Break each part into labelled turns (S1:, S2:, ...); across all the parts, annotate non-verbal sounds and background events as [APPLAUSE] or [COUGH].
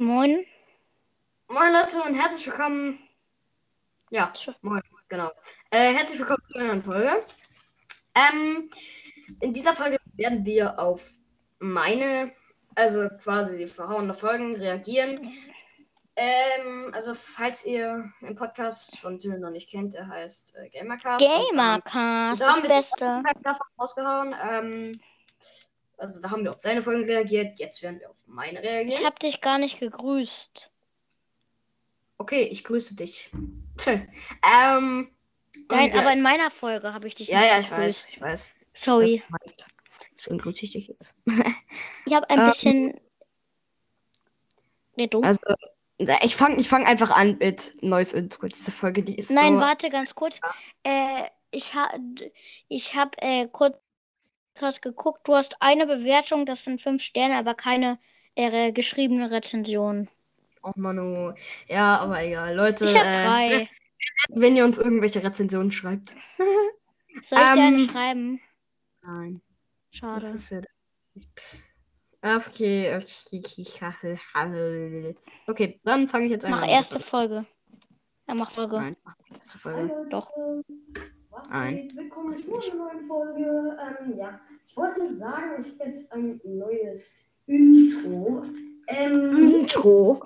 S1: Moin.
S2: Moin Leute und herzlich willkommen. Ja, moin, genau. Äh, herzlich willkommen zu einer neuen Folge. Ähm, in dieser Folge werden wir auf meine, also quasi die verhauene Folgen reagieren. Ähm, also falls ihr den Podcast von Tim noch nicht kennt, der heißt äh, Gamercast. Und
S1: Gamercast,
S2: da haben
S1: das
S2: wir
S1: Beste.
S2: rausgehauen. Ähm, also da haben wir auf seine Folgen reagiert. Jetzt werden wir auf meine reagieren.
S1: Ich hab dich gar nicht gegrüßt.
S2: Okay, ich grüße dich. ähm,
S1: Nein,
S2: und, äh,
S1: aber in meiner Folge habe ich dich
S2: Ja,
S1: nicht
S2: ja, ich
S1: gegrüßt.
S2: weiß, ich weiß.
S1: Sorry.
S2: Deswegen grüße ich dich jetzt. [LAUGHS]
S1: Ich habe ein
S2: Ähm,
S1: bisschen. Nee, du?
S2: Also, ich fange ich fang einfach an mit neues Intro. Diese Folge, die ist
S1: Nein,
S2: so.
S1: warte ganz kurz. Äh, ich habe ich hab, äh, kurz was geguckt. Du hast eine Bewertung, das sind fünf Sterne, aber keine äh, geschriebene Rezension.
S2: Oh Manu. Ja, aber egal. Leute, äh, wenn ihr uns irgendwelche Rezensionen schreibt. [LAUGHS]
S1: Soll ich dir eine
S2: ähm,
S1: schreiben?
S2: Nein. Das
S1: Schade.
S2: ist ja. Okay, okay. Okay, dann fange ich jetzt einfach
S1: Mach
S2: an.
S1: erste Folge. Ja, mach Folge.
S2: Nein, mach erste Folge.
S1: Doch.
S3: Was geht? Willkommen zu einer neuen Folge. Ähm, ja, ich wollte sagen, ich habe jetzt ein neues Intro. Ähm,
S2: Intro.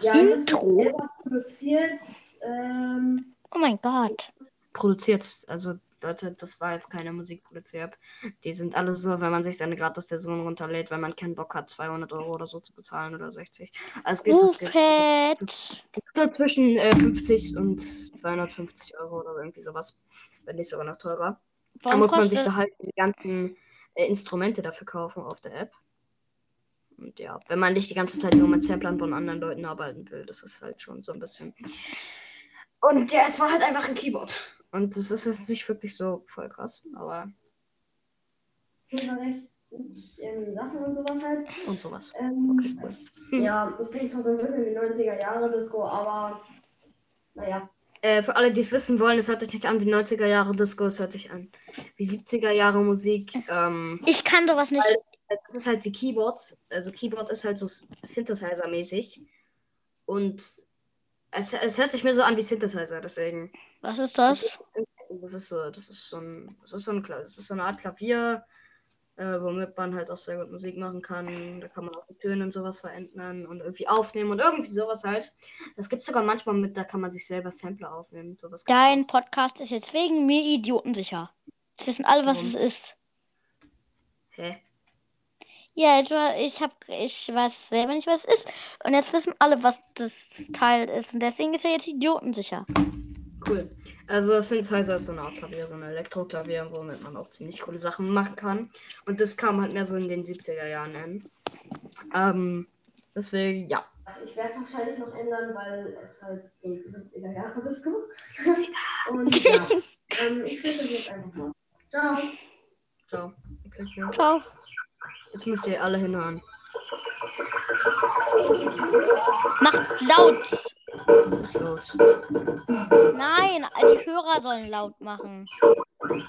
S3: ja, ich
S1: Intro?
S3: selber produziert. Ähm,
S1: Oh mein Gott.
S2: produziert. Also, Leute, das war jetzt keine Musik-Produziert. Die sind alle so, wenn man sich eine Gratis-Version runterlädt, wenn man keinen Bock hat, 200 Euro oder so zu bezahlen oder 60. Also, es geht es geht so, zwischen äh, 50 und 250 Euro oder irgendwie sowas. Wenn nicht sogar noch teurer. Da
S1: Warum
S2: muss man sich da halt die ganzen äh, Instrumente dafür kaufen auf der App. Und ja, wenn man nicht die ganze Zeit nur mit Samplern von anderen Leuten arbeiten will, das ist halt schon so ein bisschen. Und ja, es war halt einfach ein Keyboard. Und das ist jetzt nicht wirklich so voll krass, aber
S3: Recht, ähm, Sachen und sowas halt.
S2: und sowas.
S3: Ähm,
S2: Okay, cool. Hm. [LAUGHS]
S3: Ja, es klingt zwar so ein bisschen wie 90er Jahre Disco, aber naja.
S2: Äh, für alle, die es wissen wollen, es hört sich nicht an wie 90er Jahre Disco, es hört sich an wie 70er Jahre Musik. Ähm,
S1: ich kann sowas nicht.
S2: es ist halt wie Keyboard. Also Keyboard ist halt so Synthesizer-mäßig. Und es, es hört sich mir so an wie Synthesizer, deswegen.
S1: Was ist das?
S2: Das ist so, das ist so ein, das ist so ein, das ist so eine Art Klavier, äh, womit man halt auch sehr gut Musik machen kann. Da kann man auch die Töne und sowas verändern und irgendwie aufnehmen und irgendwie sowas halt. Das gibt es sogar manchmal mit, da kann man sich selber Sampler aufnehmen. Sowas
S1: Dein. Podcast ist jetzt wegen mir idiotensicher. Jetzt wissen alle, was
S2: Warum?
S1: es ist.
S2: Hä?
S1: Ja, ich hab, ich weiß selber nicht, was es ist. Und jetzt wissen alle, was das Teil ist. Und deswegen ist er jetzt idiotensicher.
S2: Cool. Also Synthesizer ist so eine Art Klavier, so ein Elektroklavier, womit man auch ziemlich coole Sachen machen kann. Und das kam halt mehr so in den 70er Jahren hin. Ähm, deswegen, ja.
S3: Ich werde es wahrscheinlich noch ändern, weil es halt so ein 50er Jahre Disco. Und ja, ähm, ich schließe es jetzt einfach mal. Ciao.
S2: Ciao. Okay, cool.
S1: Ciao.
S2: Jetzt müsst ihr alle hinhören.
S1: Macht laut.
S2: Was ist los?
S1: Nein, die Hörer sollen laut machen.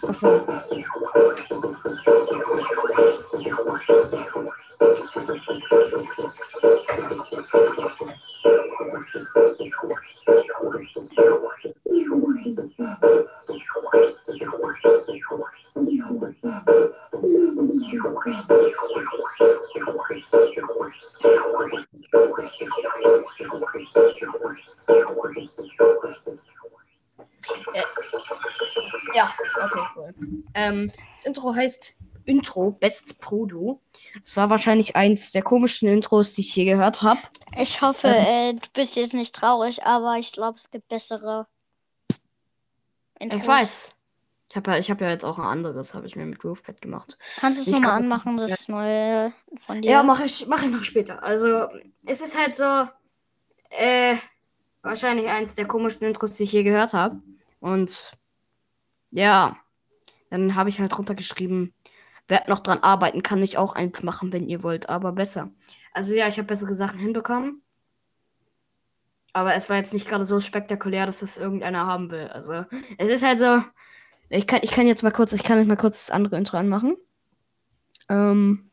S2: Achso. Ja, okay, cool. Ähm, das Intro heißt Intro Best Prodo. Das war wahrscheinlich eins der komischsten Intros, die ich je gehört habe.
S1: Ich hoffe, äh, du bist jetzt nicht traurig, aber ich glaube, es gibt bessere. Intros.
S2: Ich weiß. Ich habe ja, ich hab ja jetzt auch ein anderes, habe ich mir mit GroovePad gemacht.
S1: Kannst du es nochmal
S2: kann-
S1: anmachen, das neue von dir?
S2: Ja, mache ich, mach ich noch später. Also, es ist halt so, äh, wahrscheinlich eins der komischsten Intros, die ich je gehört habe. Und ja, dann habe ich halt runtergeschrieben, werd noch dran arbeiten, kann ich auch eins machen, wenn ihr wollt, aber besser. Also ja, ich habe bessere Sachen hinbekommen. Aber es war jetzt nicht gerade so spektakulär, dass das irgendeiner haben will. Also, es ist halt so. Ich kann, ich kann jetzt mal kurz, ich kann jetzt mal kurz das andere Intro anmachen. Ähm.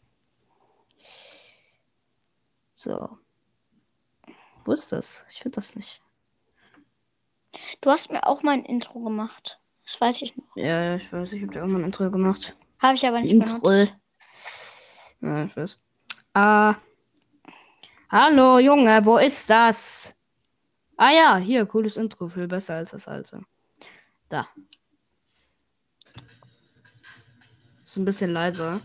S2: So. Wo ist das? Ich finde das nicht.
S1: Du hast mir auch mal ein Intro gemacht. Das weiß ich noch.
S2: Ja, ich weiß, ich habe da irgendwann ein Intro gemacht.
S1: Habe ich aber nicht
S2: Intro.
S1: benutzt.
S2: Ja, ich weiß. Ah. Hallo, Junge, wo ist das? Ah ja, hier, cooles Intro, viel besser als das alte. Da. Ist ein bisschen leiser.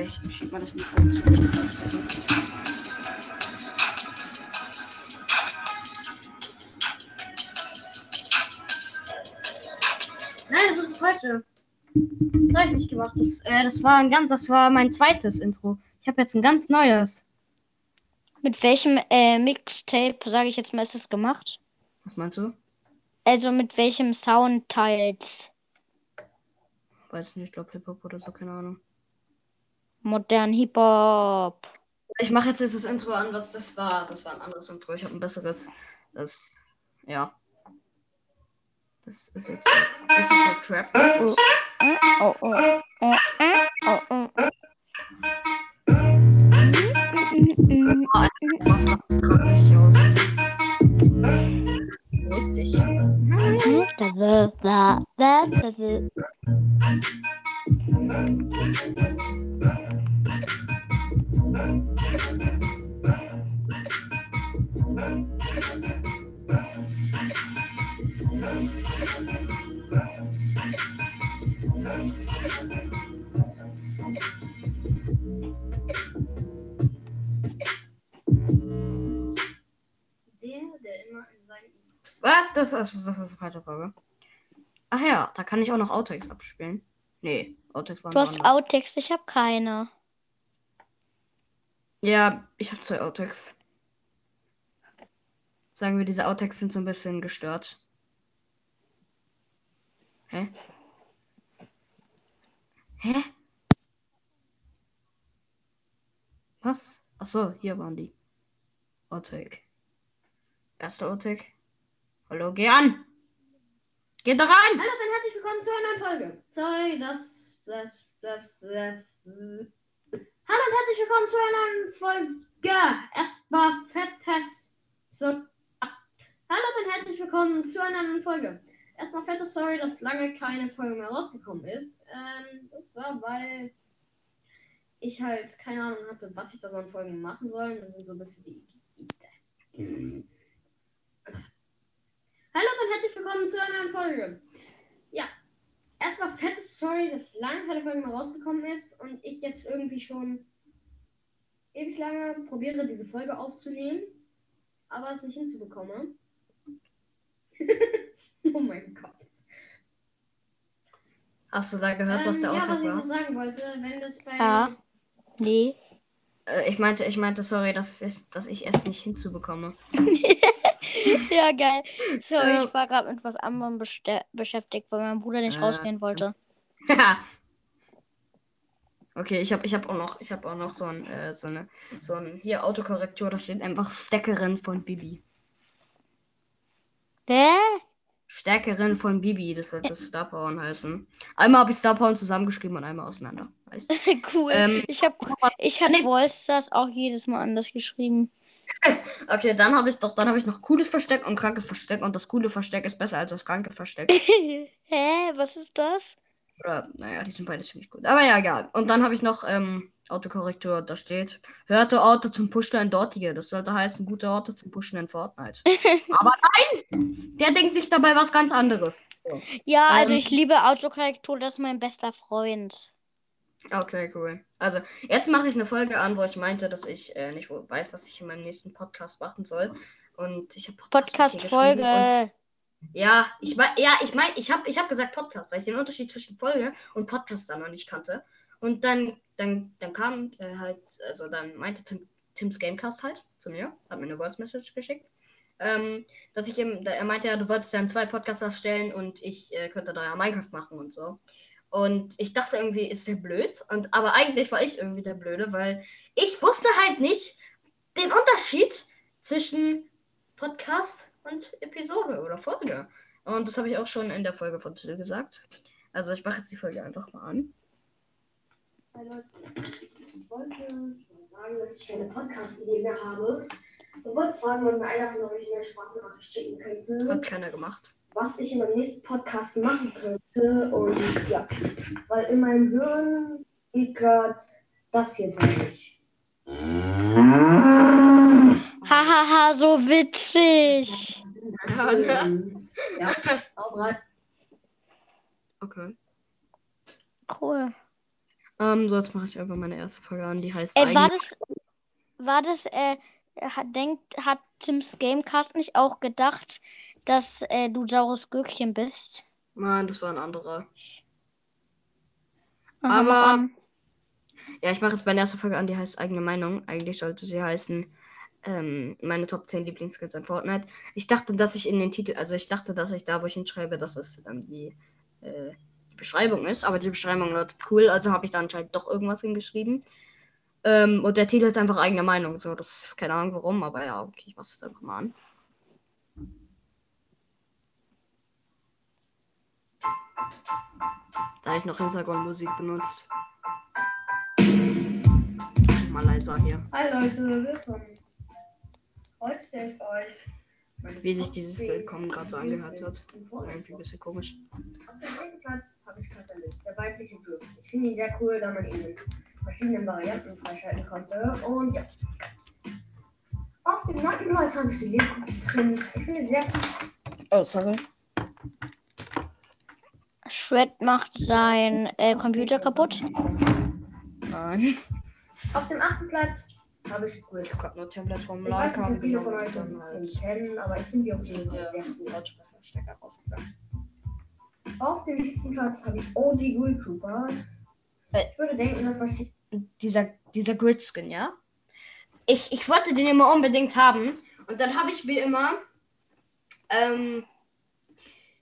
S2: Ich schieb mal das Mikro. Nein, das ist das falsche. Das habe ich nicht gemacht. Das, äh, das war ein ganz, das war mein zweites Intro. Ich habe jetzt ein ganz neues.
S1: Mit welchem äh, Mixtape, sage ich jetzt mal, ist es gemacht?
S2: Was meinst du?
S1: Also mit welchem Sound teils?
S2: Weiß nicht, ich glaube Hip-Hop oder so, keine Ahnung.
S1: Modern Hip-Hop.
S2: Ich mache jetzt dieses Intro an, was das war. Das war ein anderes Intro. Ich habe ein besseres. Das. Ja. Das ist halt Trap.
S1: Uh, oh, oh, oh, oh, oh,
S2: oh. Das ist, das ist eine falsche Frage. Ach ja, da kann ich auch noch Outtakes abspielen. Nee, Outtakes waren
S1: Du hast. Outtakes, ich habe keine.
S2: Ja, ich habe zwei Outtakes. Sagen wir, diese Outtakes sind so ein bisschen gestört. Hä? Hä? Was? Ach so, hier waren die. Outtake. Erster Outtake. Hallo, geh an! Geh doch an!
S3: Hallo und herzlich willkommen zu einer neuen Folge. Sorry, das. das, das, das Hallo und herzlich willkommen zu einer neuen Folge. Erstmal fettes. So. Hallo und herzlich willkommen zu einer neuen Folge. Erstmal fettes Sorry, dass lange keine Folge mehr rausgekommen ist. Ähm, das war, weil ich halt keine Ahnung hatte, was ich da so an Folgen machen soll. Das sind so ein bisschen die. Hallo und herzlich willkommen zu einer neuen Folge. Ja, erstmal fettes Sorry, dass lange keine Folge mehr rausgekommen ist und ich jetzt irgendwie schon ewig lange probiere, diese Folge aufzunehmen, aber es nicht hinzubekomme. [LAUGHS] [LAUGHS] oh mein Gott.
S2: Hast du da gehört, was der
S3: Ähm, ja, was ich
S2: war?
S3: noch sagen wollte, wenn das bei
S1: Ja. Nee.
S2: Äh, ich meinte, ich meinte, sorry, dass ich, dass ich es nicht hinzubekomme. [LAUGHS]
S1: ja, geil. Sorry,
S2: Ja.
S1: ich war gerade mit was anderem beschäftigt, weil mein Bruder nicht
S2: Äh.
S1: rausgehen wollte. [LAUGHS]
S2: okay, ich habe ich hab auch noch, ich habe auch noch so ein, äh, so eine, so ein, hier Autokorrektur, da steht einfach Steckerin von Bibi.
S1: Hä?
S2: Stärkerin von Bibi, das wird das Star Power heißen. Einmal habe ich Star Power zusammengeschrieben und einmal auseinander. Weißt du? [LAUGHS]
S1: cool.
S2: Ähm,
S1: ich habe ich hab
S2: nee.
S1: Voice das auch jedes Mal anders geschrieben. [LAUGHS]
S2: Okay, dann habe ich doch, dann habe ich noch cooles Versteck und krankes Versteck und das coole Versteck ist besser als das kranke Versteck. [LAUGHS]
S1: Hä? Was ist das?
S2: Oder, naja, die sind beide ziemlich gut. Aber ja, egal. Und dann habe ich noch ähm, Autokorrektur, da steht, hörte Orte zum Pushen in Dortige. Das sollte heißen, gute Orte zum Pushen in Fortnite. [LAUGHS] Aber nein! Der denkt sich dabei was ganz anderes. So.
S1: Ja, also
S2: Ähm.
S1: ich liebe Autokorrektur, das ist mein bester Freund.
S2: Okay, cool. Also, jetzt mache ich eine Folge an, wo ich meinte, dass ich äh, nicht weiß, was ich in meinem nächsten Podcast machen soll. Und ich habe
S1: Podcast-Folge.
S2: Ja, ich mein, ja, ich meine, ich habe ich hab gesagt Podcast, weil ich den Unterschied zwischen Folge und Podcast dann noch nicht kannte. Und dann, dann, dann kam äh, halt, also dann meinte Tim, Tims Gamecast halt zu mir, hat mir eine Voice Message geschickt. Ähm, dass ich ihm, er meinte ja, du wolltest ja zwei Podcasts erstellen und ich äh, könnte da ja Minecraft machen und so. Und ich dachte irgendwie, ist der blöd. Und aber eigentlich war ich irgendwie der Blöde, weil ich wusste halt nicht den Unterschied zwischen Podcast und Episode oder Folge. Und das habe ich auch schon in der Folge von Till gesagt. Also ich mache jetzt die Folge einfach mal an.
S3: Hi Leute, ich wollte mal sagen, dass ich eine Podcast-Idee mehr habe. Ich wollte fragen, ob mir einer von euch eine Sprachnachricht schicken könnte,
S2: Hat keiner gemacht.
S3: was ich in meinem nächsten Podcast machen könnte. Und ja, weil in meinem Hirn geht gerade das hier durch.
S1: Hahaha, so witzig.
S3: Und, ja, auch rein.
S2: Okay.
S1: Cool.
S2: Ähm, so, jetzt mache ich einfach meine erste Folge an. Die heißt
S1: Äh, war das, war das, äh, hat, denkt, hat Tims Gamecast nicht auch gedacht, dass äh, du saures Gürkchen bist?
S2: Nein, das war ein anderer.
S1: Aha,
S2: Aber-. Ja, ich mache jetzt meine erste Folge an, die heißt eigene Meinung. Eigentlich sollte sie heißen, ähm, meine Top 10 Lieblingsskills in Fortnite. Ich dachte, dass ich in den Titel, also ich dachte, dass ich da, wo ich hinschreibe, dass es ähm, die, äh, die Beschreibung ist, aber die Beschreibung lautet cool, also habe ich da anscheinend doch irgendwas hingeschrieben. Ähm, und der Titel ist einfach eigene Meinung, so, das, keine Ahnung warum, aber ja, okay, ich mach's jetzt einfach mal an. Da ich noch Hintergrundmusik benutzt. Mal leiser hier.
S3: Hi Leute, willkommen. Heute stelle ich euch.
S2: Wie sich dieses Willkommen gerade so angehört hat.
S3: Vor.
S2: Irgendwie ein bisschen komisch.
S3: Auf dem zehnten Platz habe ich Catalyst, der weibliche Drift. Ich finde ihn sehr cool, da man ihn in verschiedenen Varianten freischalten konnte. Und ja. Auf dem neunten Platz habe ich die Lebkuchen-Twins. Ich finde sehr cool.
S2: Oh, sorry.
S1: Shred macht sein äh, Computer kaputt.
S2: Nein.
S3: Auf dem achten Platz habe ich Grid.
S2: Ich hab nur Tablet vom
S3: Ich weiß nicht,
S2: Lager
S3: viele von euch
S2: und dann
S3: das
S2: halt
S3: kennen, aber ich finde die auf jeden Fall sehr cool.
S2: Lautsprecherstecker rausgegangen.
S3: Auf dem siebten Platz habe ich OG Ghoul Trooper.
S2: Äh.
S3: Ich würde denken, das versteht.
S2: Dieser, dieser Grid-Skin, ja? Ich, ich wollte den immer unbedingt haben. Und dann habe ich mir immer. Ähm.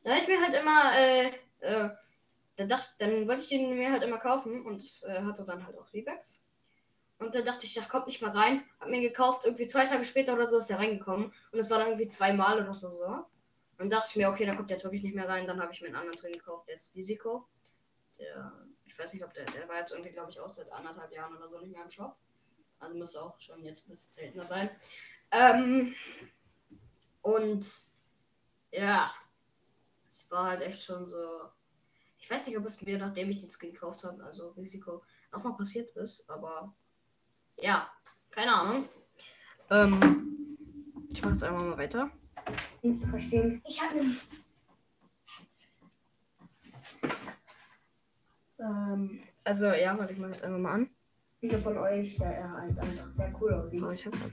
S2: Da habe ich mir halt immer. Äh, äh, dann, dachte, dann wollte ich den mir halt immer kaufen und äh, hatte dann halt auch V-Bucks. Und dann dachte ich, ach, kommt nicht mal rein. Hab mir gekauft, irgendwie zwei Tage später oder so ist der reingekommen. Und es war dann irgendwie zweimal oder so. so. Und dachte ich mir, okay, dann kommt der jetzt wirklich nicht mehr rein. Dann habe ich mir einen anderen Skin gekauft, der ist Risiko. Der, ich weiß nicht, ob der, der war jetzt irgendwie, glaube ich, auch seit anderthalb Jahren oder so nicht mehr im Shop. Also müsste auch schon jetzt ein bisschen seltener sein. Ähm, und ja, es war halt echt schon so. Ich weiß nicht, ob es mir, nachdem ich den Skin gekauft habe, also Risiko, nochmal passiert ist, aber ja, keine Ahnung. Ähm, ich mache jetzt einfach mal weiter.
S3: verstehen. Ich habe eine
S2: Ähm, also ja, warte, ich mache jetzt einfach mal an.
S3: Viele von euch, da er halt einfach sehr cool aussieht.
S2: So, ich habe halt.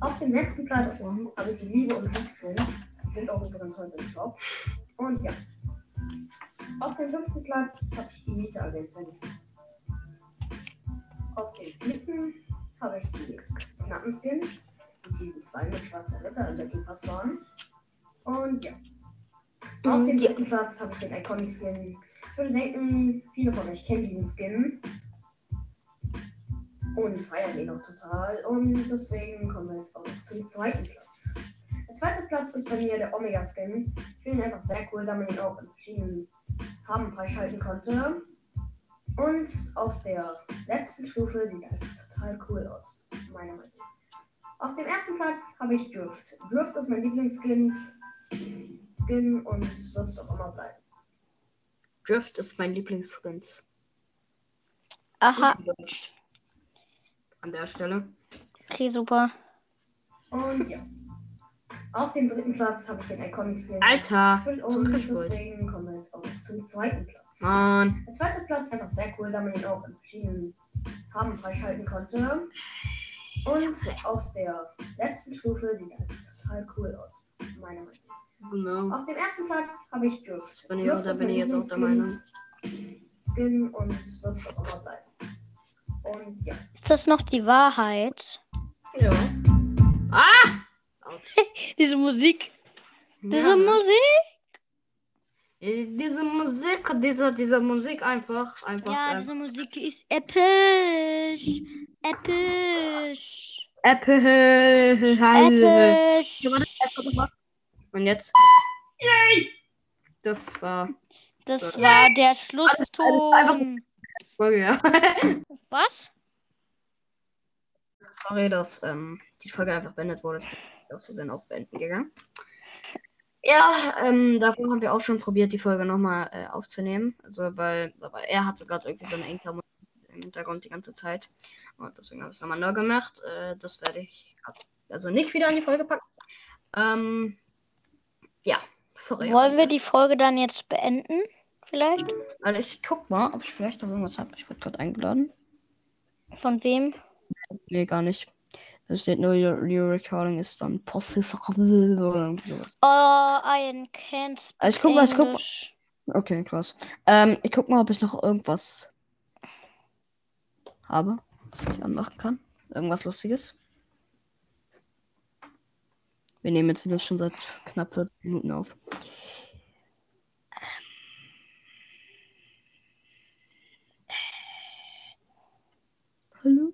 S3: Auf dem sechsten Platz habe ich die Liebe und. Die sind auch übrigens heute im Shop. Und ja. Auf dem fünften Platz habe ich Elite-Agentin. Auf dem vierten habe ich die Knappenskins, die Season 2 mit schwarzer Ritter im Battle Pass waren. Und ja. Auf dem
S2: Ja.
S3: dritten Platz habe ich den Iconic Skin. Ich würde denken, viele von euch kennen diesen Skin. Und feiern ihn auch total. Und deswegen kommen wir jetzt auch zum zweiten Platz. Der zweite Platz ist bei mir der Omega Skin. Ich finde ihn einfach sehr cool, da man ihn auch in verschiedenen Farben freischalten konnte. Und auf der letzten Stufe sieht einfach total cool aus, meiner Meinung nach. Auf dem ersten Platz habe ich Drift. Drift ist mein Lieblingsskin Skin und wird es auch immer bleiben.
S2: Drift ist mein Lieblingsskin.
S1: Aha.
S2: An der Stelle.
S1: okay, super.
S3: Und ja. Auf dem dritten Platz habe ich den Iconic Skin.
S2: Alter!
S3: Und deswegen kommen wir jetzt auch zum zweiten Platz.
S2: Mann.
S3: Der zweite Platz einfach sehr cool, da man ihn auch in verschiedenen Farben freischalten konnte. Und auf der letzten Stufe sieht er einfach total cool aus, meiner Meinung nach.
S2: Genau.
S3: Auf dem ersten Platz habe ich Drift.
S2: Bin ich-
S3: Drift
S2: da bin ich jetzt auch der
S3: Lieblings- Skin und wird es auch immer bleiben. Und ja.
S1: Ist das noch die Wahrheit?
S2: Ja. Ah! [LAUGHS]
S1: Diese Musik. Diese
S2: Ja?
S1: Musik?
S2: Äh, Diese Musik, diese, diese Musik einfach, einfach.
S1: Ja,
S2: ähm,
S1: diese Musik ist episch. Episch.
S2: Episch.
S1: Episch.
S2: Und jetzt. Das war
S1: Das
S2: Yay!
S1: war der
S2: einfach-
S1: Schlusston.
S2: Folge, ja. [LAUGHS]
S1: Was?
S2: Sorry, dass ähm, die Folge einfach beendet wurde. Ich aus Versehen auf Beenden gegangen. Ja, ähm, davor haben wir auch schon probiert, die Folge nochmal äh, aufzunehmen. Also, weil, aber er hat sogar irgendwie so eine Enker im Hintergrund die ganze Zeit. Und deswegen habe ich es nochmal neu gemacht. Äh, das werde ich also nicht wieder in die Folge packen. Ähm, ja, sorry.
S1: Wollen wir die Folge dann jetzt beenden? Vielleicht?
S2: Also ich guck mal, ob ich vielleicht noch irgendwas habe. Ich wurde gerade eingeladen.
S1: Von wem?
S2: Nee, gar nicht. Da steht nur, your, your recording is done. Possible oder irgendwie sowas.
S1: Oh, I can't speak
S2: Also ich guck mal, ich guck mal. Okay, krass. Ähm, ich guck mal, ob ich noch irgendwas habe, was ich anmachen kann. Irgendwas Lustiges. Wir nehmen jetzt wieder schon seit knapp 40 Minuten auf. Hallo?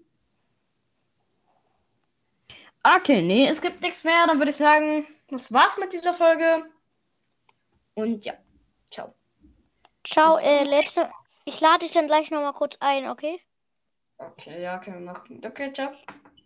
S2: Okay, nee, es gibt nichts mehr. Dann würde ich sagen, das war's mit dieser Folge. Und ja, ciao.
S1: Ciao, äh, letzte. Ich lade dich dann gleich nochmal kurz ein, okay?
S2: Okay, ja, können wir machen. Okay, ciao.